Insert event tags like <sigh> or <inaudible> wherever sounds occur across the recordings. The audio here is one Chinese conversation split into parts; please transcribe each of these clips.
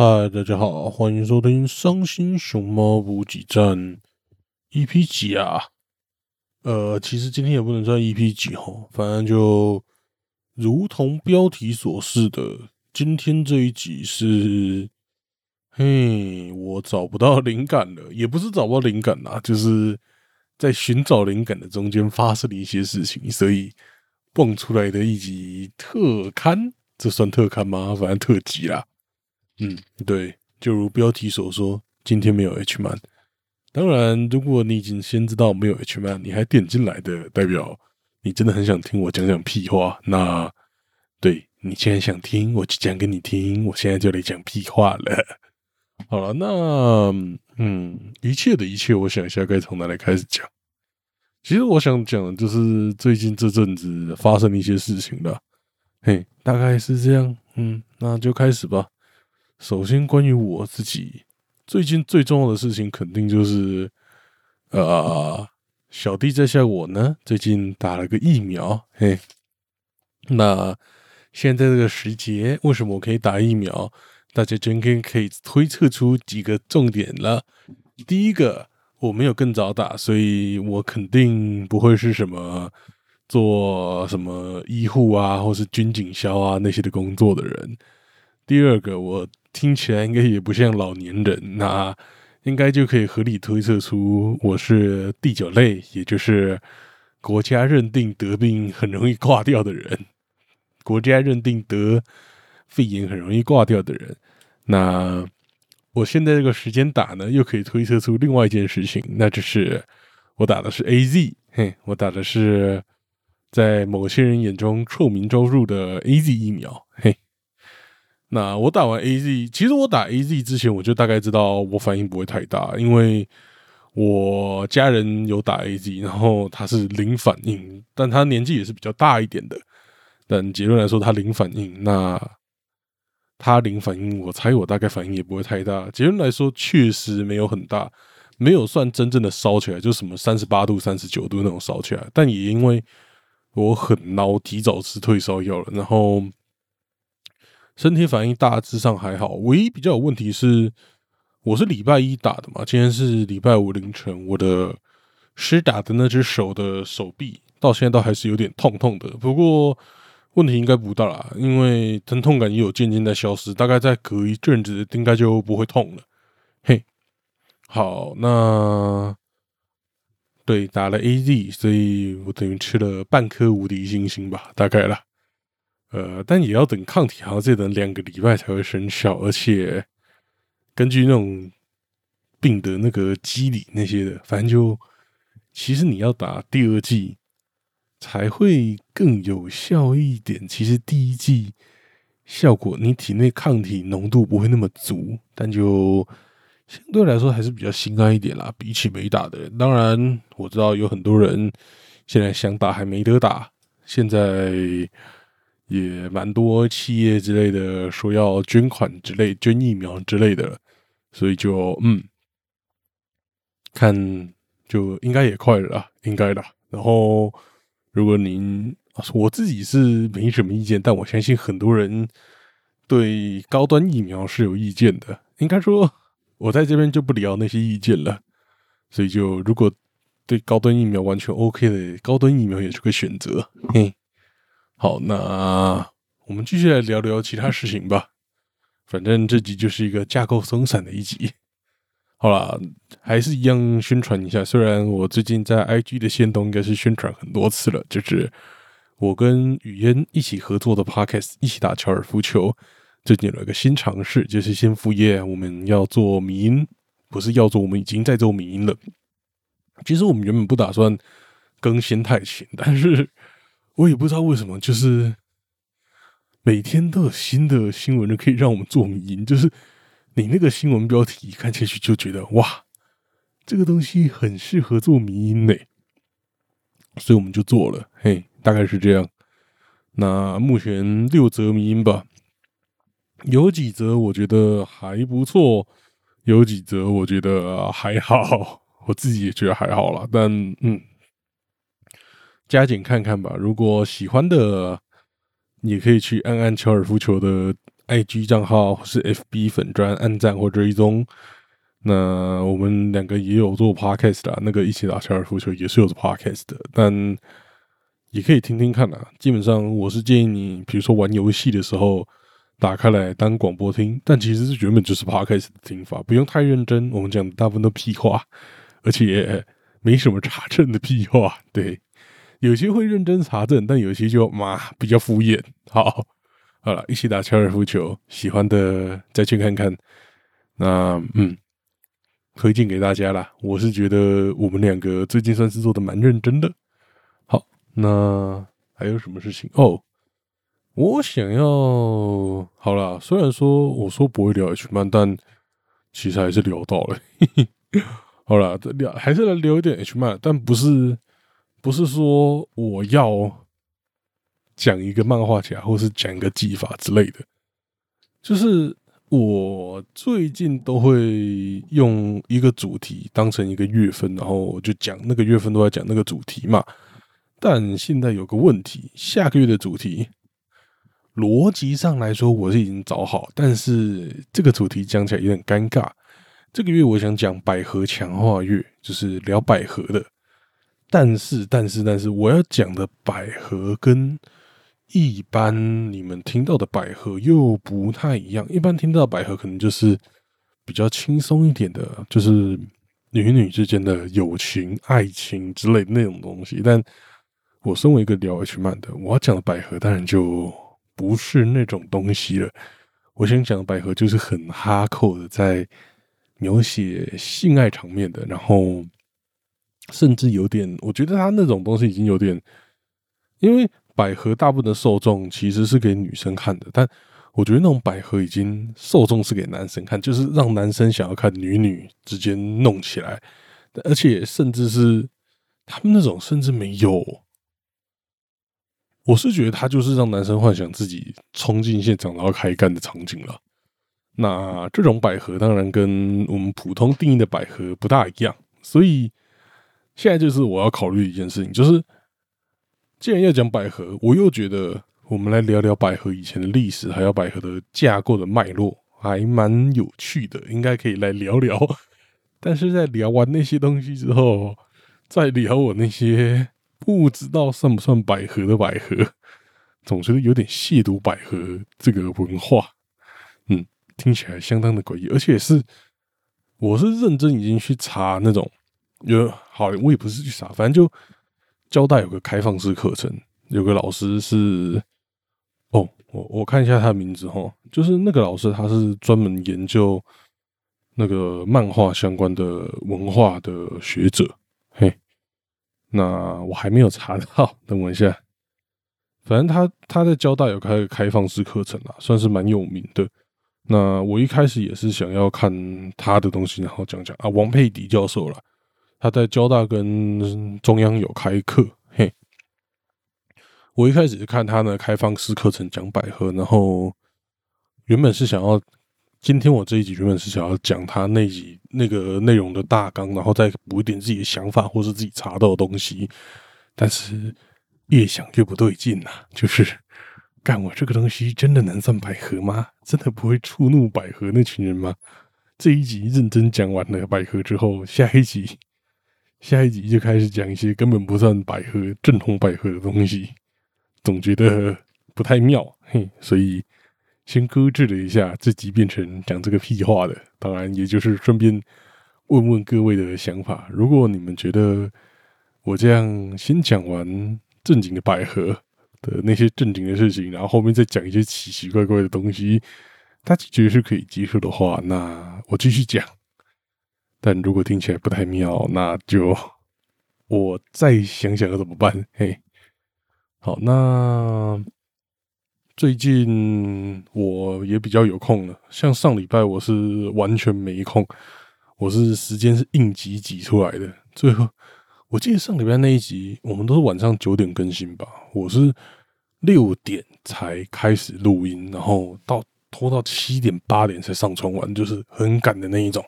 嗨，大家好，欢迎收听《伤心熊猫补给站》EP 几啊？呃，其实今天也不能算 EP 几哈，反正就如同标题所示的，今天这一集是，嘿，我找不到灵感了，也不是找不到灵感啦，就是在寻找灵感的中间发生了一些事情，所以蹦出来的一集特刊，这算特刊吗？反正特辑啦。嗯，对，就如标题所说，今天没有 H man。当然，如果你已经先知道没有 H man，你还点进来的，代表你真的很想听我讲讲屁话。那对你现在想听，我就讲给你听。我现在就来讲屁话了。好了，那嗯，一切的一切，我想一下该从哪里开始讲。其实我想讲的就是最近这阵子发生的一些事情了。嘿，大概是这样。嗯，那就开始吧。首先，关于我自己最近最重要的事情，肯定就是呃，小弟在下我呢，最近打了个疫苗。嘿，那现在这个时节，为什么我可以打疫苗？大家今天可以推测出几个重点了。第一个，我没有更早打，所以我肯定不会是什么做什么医护啊，或是军警消啊那些的工作的人。第二个，我。听起来应该也不像老年人，那应该就可以合理推测出我是第九类，也就是国家认定得病很容易挂掉的人，国家认定得肺炎很容易挂掉的人。那我现在这个时间打呢，又可以推测出另外一件事情，那就是我打的是 A Z，嘿，我打的是在某些人眼中臭名昭著的 A Z 疫苗，嘿。那我打完 A Z，其实我打 A Z 之前，我就大概知道我反应不会太大，因为我家人有打 A Z，然后他是零反应，但他年纪也是比较大一点的。但结论来说，他零反应，那他零反应，我猜我大概反应也不会太大。结论来说，确实没有很大，没有算真正的烧起来，就什么三十八度、三十九度那种烧起来。但也因为我很孬，提早吃退烧药了，然后。身体反应大致上还好，唯一比较有问题是，我是礼拜一打的嘛，今天是礼拜五凌晨，我的施打的那只手的手臂到现在都还是有点痛痛的。不过问题应该不大啦，因为疼痛感也有渐渐在消失，大概再隔一阵子应该就不会痛了。嘿，好，那对打了 A Z，所以我等于吃了半颗无敌星星吧，大概了。呃，但也要等抗体，好像再等两个礼拜才会生效，而且根据那种病的那个机理那些的，反正就其实你要打第二剂才会更有效一点。其实第一剂效果，你体内抗体浓度不会那么足，但就相对来说还是比较心安一点啦。比起没打的人，当然我知道有很多人现在想打还没得打，现在。也蛮多企业之类的说要捐款之类、捐疫苗之类的，所以就嗯，看就应该也快了，应该的。然后，如果您我自己是没什么意见，但我相信很多人对高端疫苗是有意见的。应该说，我在这边就不聊那些意见了。所以，就如果对高端疫苗完全 OK 的，高端疫苗也是个选择。嘿。好，那我们继续来聊聊其他事情吧。反正这集就是一个架构松散的一集。好了，还是一样宣传一下。虽然我最近在 IG 的线动应该是宣传很多次了，就是我跟雨嫣一起合作的 Podcast，一起打高尔夫球。最近有一个新尝试，就是先副业我们要做迷音，不是要做，我们已经在做迷音了。其实我们原本不打算更新太勤，但是。我也不知道为什么，就是每天都有新的新闻可以让我们做迷音。就是你那个新闻标题看下去就觉得哇，这个东西很适合做迷音呢，所以我们就做了。嘿，大概是这样。那目前六则迷音吧，有几则我觉得还不错，有几则我觉得还好，我自己也觉得还好了。但嗯。加紧看看吧，如果喜欢的，也可以去按按高尔夫球的 IG 账号或是 FB 粉专按赞或追踪。那我们两个也有做 Podcast 的，那个一起打高尔夫球也是有做 Podcast 的，但也可以听听看啊。基本上我是建议你，比如说玩游戏的时候打开来当广播听，但其实是原本就是 Podcast 的听法，不用太认真。我们讲大部分都屁话，而且没什么查证的屁话。对，有些会认真查证，但有些就嘛比较敷衍。好，好了，一起打高尔夫球，喜欢的再去看看。那嗯。推荐给大家啦！我是觉得我们两个最近算是做的蛮认真的。好，那还有什么事情哦？我想要好了，虽然说我说不会聊 H 漫，但其实还是聊到了。<laughs> 好了，聊还是来聊一点 H 漫，但不是不是说我要讲一个漫画家，或是讲一个技法之类的，就是。我最近都会用一个主题当成一个月份，然后就讲那个月份都在讲那个主题嘛。但现在有个问题，下个月的主题逻辑上来说我是已经找好，但是这个主题讲起来有点尴尬。这个月我想讲百合强化月，就是聊百合的。但是，但是，但是我要讲的百合跟一般你们听到的百合又不太一样，一般听到百合可能就是比较轻松一点的，就是女女之间的友情、爱情之类的那种东西。但我身为一个聊 H 漫的，我要讲的百合当然就不是那种东西了。我想讲的百合就是很哈扣的，在描写性爱场面的，然后甚至有点，我觉得他那种东西已经有点，因为。百合大部分的受众其实是给女生看的，但我觉得那种百合已经受众是给男生看，就是让男生想要看女女之间弄起来，而且甚至是他们那种甚至没有，我是觉得他就是让男生幻想自己冲进现场然后开干的场景了。那这种百合当然跟我们普通定义的百合不大一样，所以现在就是我要考虑一件事情，就是。既然要讲百合，我又觉得我们来聊聊百合以前的历史，还有百合的架构的脉络，还蛮有趣的，应该可以来聊聊。<laughs> 但是在聊完那些东西之后，再聊我那些不知道算不算百合的百合，总觉得有点亵渎百合这个文化。嗯，听起来相当的诡异，而且是我是认真已经去查那种，有好，我也不是去查，反正就。交大有个开放式课程，有个老师是哦，我我看一下他的名字哈，就是那个老师，他是专门研究那个漫画相关的文化的学者。嘿，那我还没有查到，<laughs> 等我一下。反正他他在交大有开开放式课程啊，算是蛮有名的。那我一开始也是想要看他的东西，然后讲讲啊，王佩迪教授了。他在交大跟中央有开课，嘿，我一开始看他的开放式课程讲百合，然后原本是想要今天我这一集原本是想要讲他那集那个内容的大纲，然后再补一点自己的想法或是自己查到的东西，但是越想越不对劲呐，就是干我这个东西真的能算百合吗？真的不会触怒百合那群人吗？这一集认真讲完了百合之后，下一集。下一集就开始讲一些根本不算百合、正统百合的东西，总觉得不太妙，嘿，所以先搁置了一下，这集变成讲这个屁话的。当然，也就是顺便问问各位的想法。如果你们觉得我这样先讲完正经的百合的那些正经的事情，然后后面再讲一些奇奇怪怪的东西，大家觉得是可以接受的话，那我继续讲。但如果听起来不太妙，那就 <laughs> 我再想想要怎么办。嘿，好，那最近我也比较有空了。像上礼拜我是完全没空，我是时间是应急挤出来的。最后我记得上礼拜那一集，我们都是晚上九点更新吧，我是六点才开始录音，然后到拖到七点八点才上传完，就是很赶的那一种。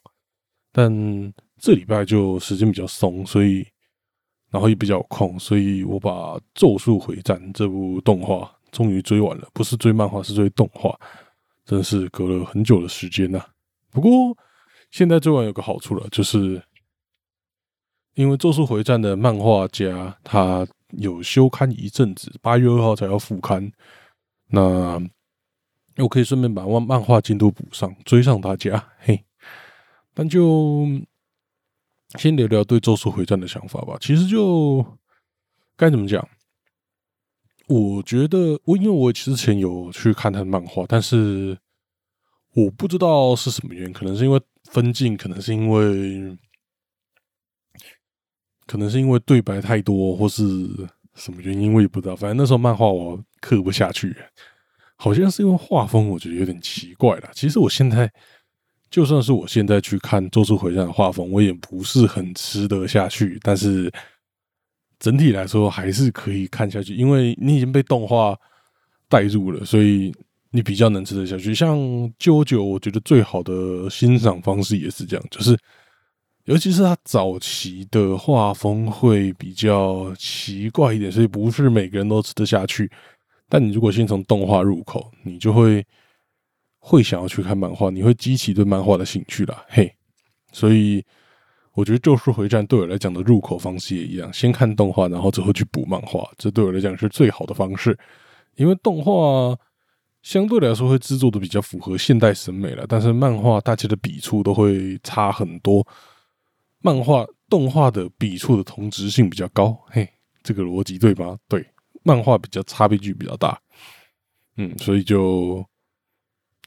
但这礼拜就时间比较松，所以然后也比较空，所以我把《咒术回战》这部动画终于追完了，不是追漫画，是追动画。真是隔了很久的时间呐。不过现在追完有个好处了，就是因为《咒术回战》的漫画家他有休刊一阵子，八月二号才要复刊，那我可以顺便把漫漫画进度补上，追上大家。嘿，但就先聊聊对《咒术回战》的想法吧。其实就该怎么讲？我觉得我因为我之前有去看他的漫画，但是我不知道是什么原因，可能是因为分镜，可能是因为，可能是因为对白太多，或是什么原因，我也不知道。反正那时候漫画我刻不下去，好像是因为画风，我觉得有点奇怪了。其实我现在就算是我现在去看《咒术回战》的画风，我也不是很吃得下去，但是。整体来说还是可以看下去，因为你已经被动画带入了，所以你比较能吃得下去。像《啾啾》，我觉得最好的欣赏方式也是这样，就是尤其是他早期的画风会比较奇怪一点，所以不是每个人都吃得下去。但你如果先从动画入口，你就会会想要去看漫画，你会激起对漫画的兴趣了。嘿，所以。我觉得《咒术回战》对我来讲的入口方式也一样，先看动画，然后之后去补漫画，这对我来讲是最好的方式。因为动画相对来说会制作的比较符合现代审美了，但是漫画大家的笔触都会差很多。漫画动画的笔触的同质性比较高，嘿，这个逻辑对吗？对，漫画比较差别距比较大，嗯，所以就。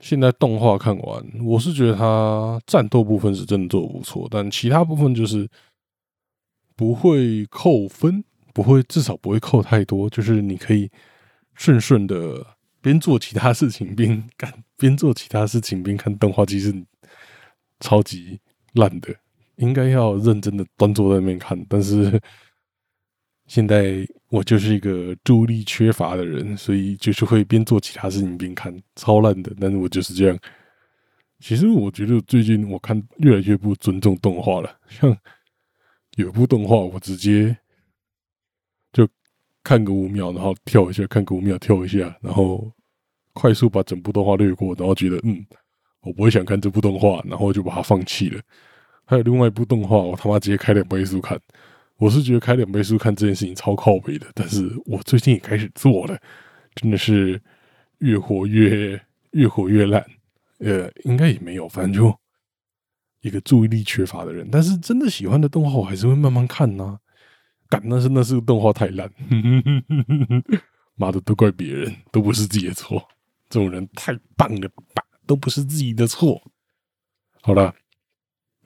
现在动画看完，我是觉得它战斗部分是真的做的不错，但其他部分就是不会扣分，不会至少不会扣太多，就是你可以顺顺的边做其他事情边干，边做其他事情边看动画，其实超级烂的，应该要认真的端坐在那边看，但是。现在我就是一个注意力缺乏的人，所以就是会边做其他事情边看，超烂的。但是我就是这样。其实我觉得最近我看越来越不尊重动画了。像有一部动画，我直接就看个五秒，然后跳一下，看个五秒跳一下，然后快速把整部动画略过，然后觉得嗯，我不会想看这部动画，然后就把它放弃了。还有另外一部动画，我他妈直接开两倍速看。我是觉得开两倍速看这件事情超靠背的，但是我最近也开始做了，真的是越活越越活越烂。呃，应该也没有，反正就一个注意力缺乏的人。但是真的喜欢的动画，我还是会慢慢看呐。干，那是那是动画太烂，妈的，都怪别人，都不是自己的错。这种人太棒了吧，都不是自己的错。好了。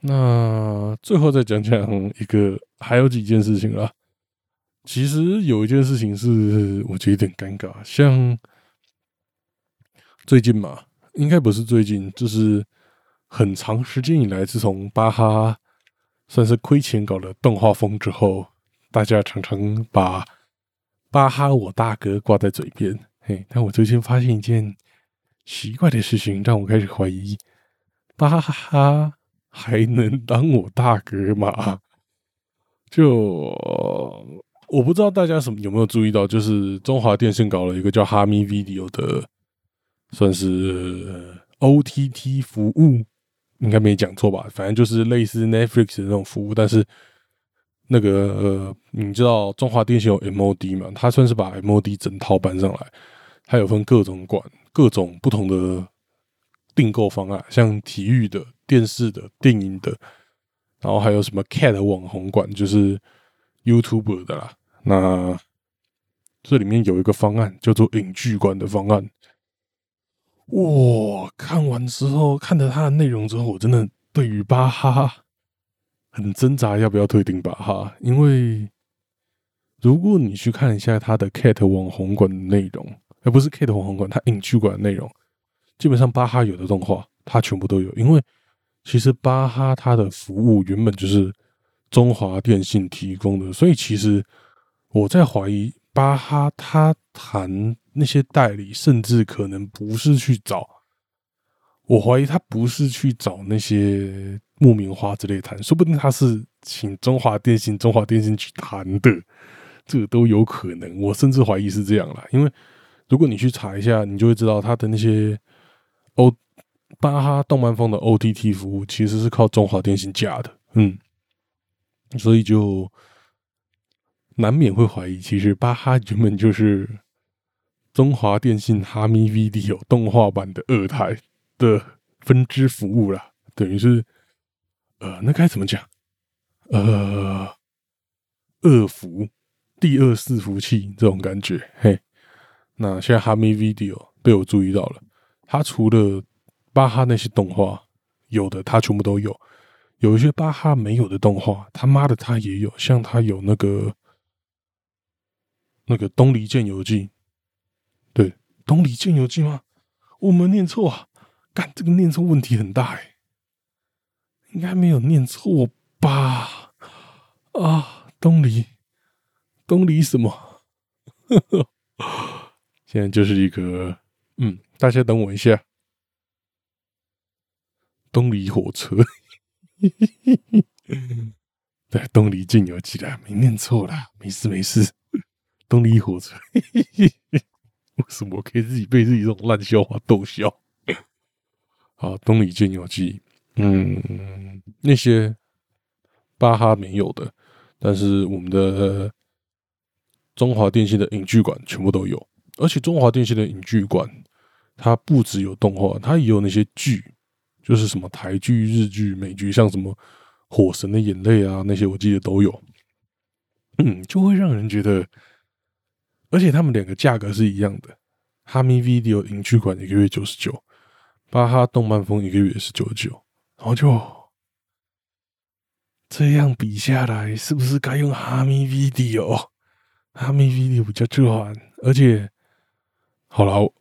那最后再讲讲一个，还有几件事情啦。其实有一件事情是我觉得有点尴尬，像最近嘛，应该不是最近，就是很长时间以来，自从巴哈算是亏钱搞了动画风之后，大家常常把巴哈我大哥挂在嘴边。嘿，但我最近发现一件奇怪的事情，让我开始怀疑巴哈。还能当我大哥吗？<laughs> 就我不知道大家什么有没有注意到，就是中华电信搞了一个叫哈咪 Video 的，算是 OTT 服务，应该没讲错吧？反正就是类似 Netflix 的那种服务，但是那个呃，你知道中华电信有 MOD 嘛？它算是把 MOD 整套搬上来，它有分各种馆、各种不同的订购方案，像体育的。电视的、电影的，然后还有什么 Cat 网红馆，就是 YouTube 的啦。那这里面有一个方案叫做影剧馆的方案。哇，看完之后，看了它的内容之后，我真的对于巴哈很挣扎，要不要退订巴哈？因为如果你去看一下它的 Cat 网红馆的内容，而不是 Cat 网红馆，它影剧馆的内容，基本上巴哈有的动画，它全部都有，因为。其实巴哈它的服务原本就是中华电信提供的，所以其实我在怀疑巴哈他谈那些代理，甚至可能不是去找，我怀疑他不是去找那些木棉花之类谈，说不定他是请中华电信、中华电信去谈的，这个都有可能。我甚至怀疑是这样啦，因为如果你去查一下，你就会知道他的那些。O 巴哈动漫风的 OTT 服务其实是靠中华电信架的，嗯，所以就难免会怀疑，其实巴哈原本就是中华电信哈咪 Video 动画版的二台的分支服务啦，等于是呃，那该怎么讲？呃，二服第二伺服器这种感觉，嘿。那现在哈咪 Video 被我注意到了，它除了巴哈那些动画有的，它全部都有；有一些巴哈没有的动画，他妈的他也有。像他有那个那个《东离剑游记》，对，《东离剑游记》吗？我没念错啊！干这个念错问题很大哎，应该没有念错吧？啊，东离，东离什么？呵呵。现在就是一个，嗯，大家等我一下。<laughs> 东离火车，<laughs> 对，东离进游记啦，没念错啦，没事没事。东离火车，<laughs> 为什么可以自己被自己这种烂笑话逗笑？好，东离进游记，嗯，那些巴哈没有的，但是我们的中华电信的影剧馆全部都有。而且中华电信的影剧馆，它不只有动画，它也有那些剧，就是什么台剧、日剧、美剧，像什么《火神的眼泪》啊，那些我记得都有。嗯，就会让人觉得，而且他们两个价格是一样的，哈咪 Video 影剧馆一个月九十九，巴哈动漫风一个月是九十九，然后就这样比下来，是不是该用哈咪 Video？哈咪 Video 比较赚，而且。好了，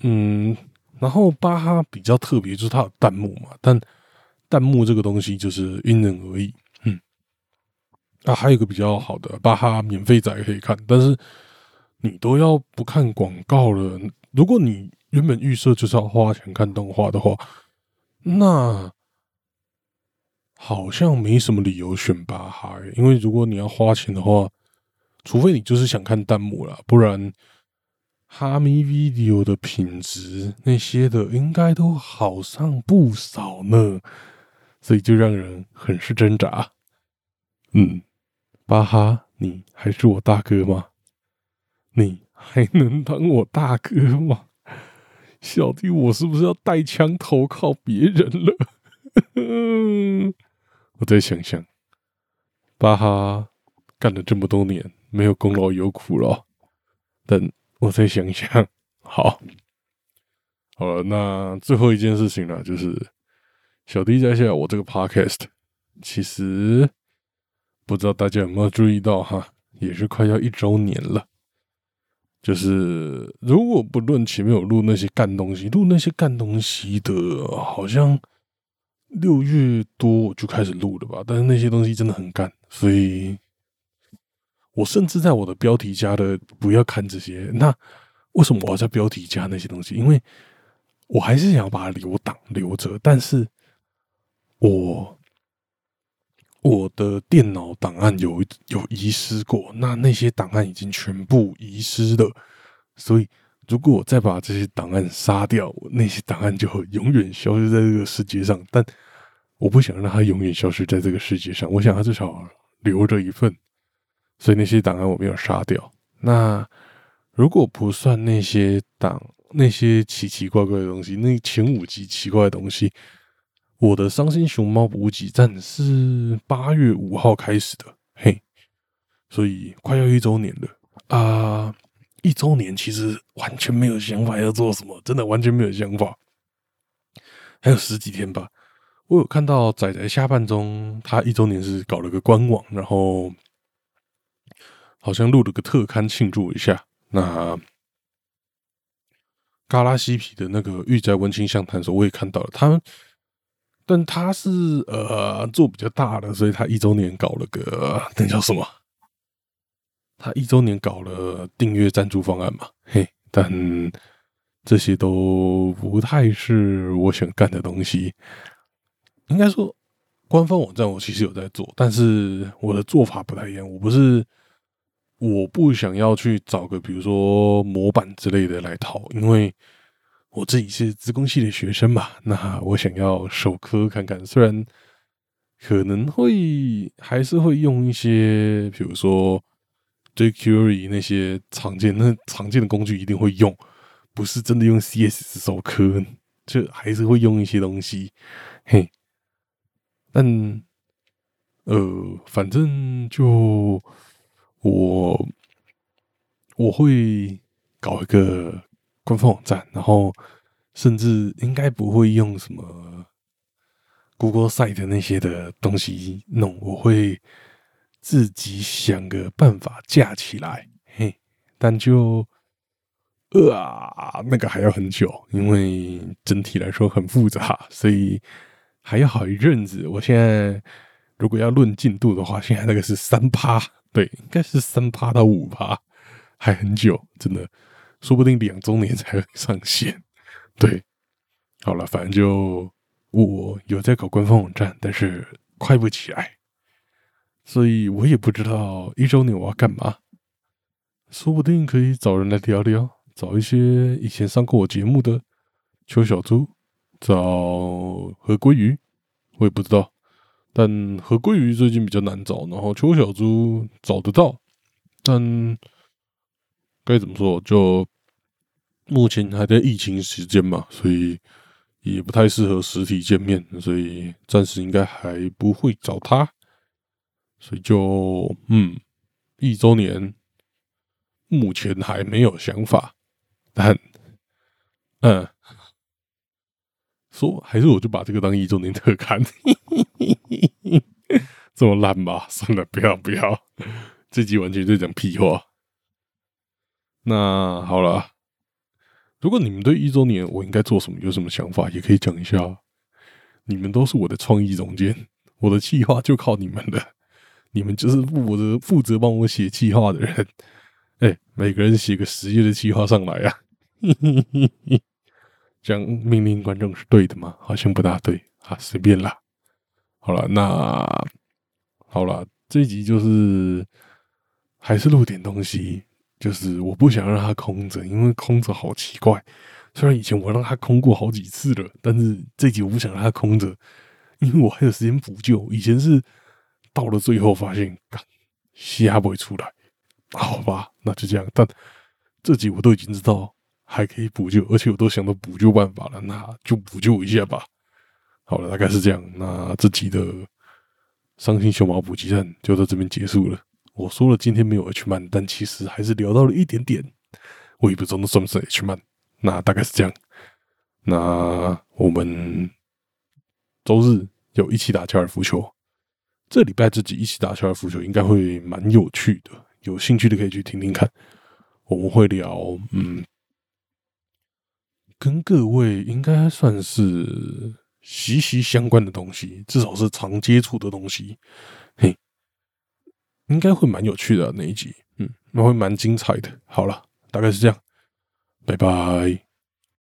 嗯，然后巴哈比较特别，就是它有弹幕嘛，但弹幕这个东西就是因人而异，嗯，啊，还有一个比较好的巴哈免费仔可以看，但是你都要不看广告了。如果你原本预设就是要花钱看动画的话，那好像没什么理由选巴哈，因为如果你要花钱的话，除非你就是想看弹幕了，不然。哈咪 video 的品质那些的应该都好上不少呢，所以就让人很是挣扎。嗯，巴哈，你还是我大哥吗？你还能当我大哥吗？小弟，我是不是要带枪投靠别人了？<laughs> 我再想想，巴哈干了这么多年，没有功劳有苦劳，等。我再想想，好，好了，那最后一件事情呢，就是小弟在下我这个 podcast，其实不知道大家有没有注意到哈，也是快要一周年了。就是如果不论前面有录那些干东西，录那些干东西的，好像六月多我就开始录了吧，但是那些东西真的很干，所以。我甚至在我的标题加的不要看这些，那为什么我要在标题加那些东西？因为我还是想要把它留档留着，但是我我的电脑档案有有遗失过，那那些档案已经全部遗失了，所以如果我再把这些档案杀掉，那些档案就会永远消失在这个世界上。但我不想让它永远消失在这个世界上，我想它至少留着一份。所以那些档案我没有杀掉。那如果不算那些档、那些奇奇怪怪的东西，那前五集奇怪的东西，我的伤心熊猫补给站是八月五号开始的，嘿，所以快要一周年了啊！一周年其实完全没有想法要做什么，真的完全没有想法。还有十几天吧，我有看到仔仔下半中，他一周年是搞了个官网，然后。好像录了个特刊庆祝一下。那嘎拉西皮的那个御宅文青相谈时，我也看到了他，但他是呃做比较大的，所以他一周年搞了个那叫什么？他一周年搞了订阅赞助方案嘛？嘿，但这些都不太是我想干的东西。应该说，官方网站我其实有在做，但是我的做法不太一样。我不是。我不想要去找个比如说模板之类的来套，因为我自己是资工系的学生嘛，那我想要手科看看，虽然可能会还是会用一些，比如说 jQuery 那些常见、那常见的工具一定会用，不是真的用 CS 手科，就还是会用一些东西，嘿。但呃，反正就我我会搞一个。官方网站，然后甚至应该不会用什么 Google Site 那些的东西弄，我会自己想个办法架起来。嘿，但就呃啊，那个还要很久，因为整体来说很复杂，所以还要好一阵子。我现在如果要论进度的话，现在那个是三趴，对，应该是三趴到五趴，还很久，真的。说不定两周年才会上线。对，好了，反正就我有在搞官方网站，但是快不起来，所以我也不知道一周年我要干嘛。说不定可以找人来聊聊，找一些以前上过我节目的邱小猪，找何鲑鱼，我也不知道。但和鲑鱼最近比较难找，然后邱小猪找得到，但。该怎么说？就目前还在疫情时间嘛，所以也不太适合实体见面，所以暂时应该还不会找他。所以就嗯，一周年目前还没有想法，但嗯，说还是我就把这个当一周年特刊，这么烂吧？<laughs> 算了，不要不要，<laughs> 这集完全在讲屁话。那好了，如果你们对一周年我应该做什么有什么想法，也可以讲一下。你们都是我的创意总监，我的计划就靠你们了。你们就是负责负责帮我写计划的人。<laughs> 哎，每个人写个十页的计划上来啊！讲命令观众是对的吗？好像不大对啊，随便啦。好了，那好了，这一集就是还是录点东西。就是我不想让它空着，因为空着好奇怪。虽然以前我让它空过好几次了，但是这集我不想让它空着，因为我还有时间补救。以前是到了最后发现，虾不会出来，好吧，那就这样。但这集我都已经知道还可以补救，而且我都想到补救办法了，那就补救一下吧。好了，大概是这样。那这集的伤心熊猫补给站就到这边结束了。我说了今天没有 H 曼，但其实还是聊到了一点点。我也不知道那算不算 H 曼，那大概是这样。那我们周日有一起打高尔夫球，这礼拜自己一起打高尔夫球应该会蛮有趣的。有兴趣的可以去听听看。我们会聊，嗯，跟各位应该算是息息相关的东西，至少是常接触的东西。嘿。应该会蛮有趣的那一集，嗯，那会蛮精彩的。好了，大概是这样，拜拜。